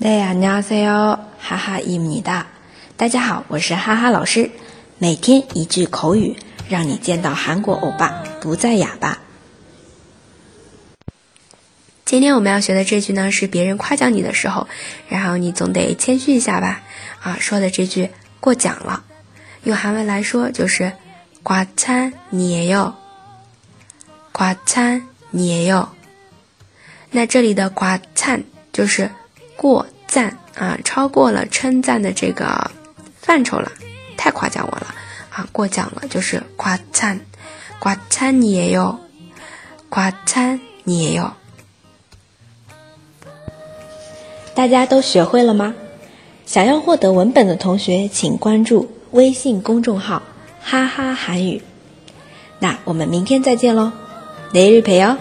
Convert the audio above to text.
네安녕하세요哈哈입니다大家好，我是哈哈老师。每天一句口语，让你见到韩国欧巴不再哑巴。今天我们要学的这句呢，是别人夸奖你的时候，然后你总得谦虚一下吧。啊，说的这句过奖了，用韩文来说就是“과찬니에 요”，“과찬니에 요”。那这里的“과찬”就是 过赞啊超过了称赞的这个范畴了太夸奖我了啊过奖了就是夸赞夸赞你也要夸赞你也要大家都学会了吗？想要获得文本的同学请关注微信公众号哈哈韩语。那我们明天再见喽雷日培哦。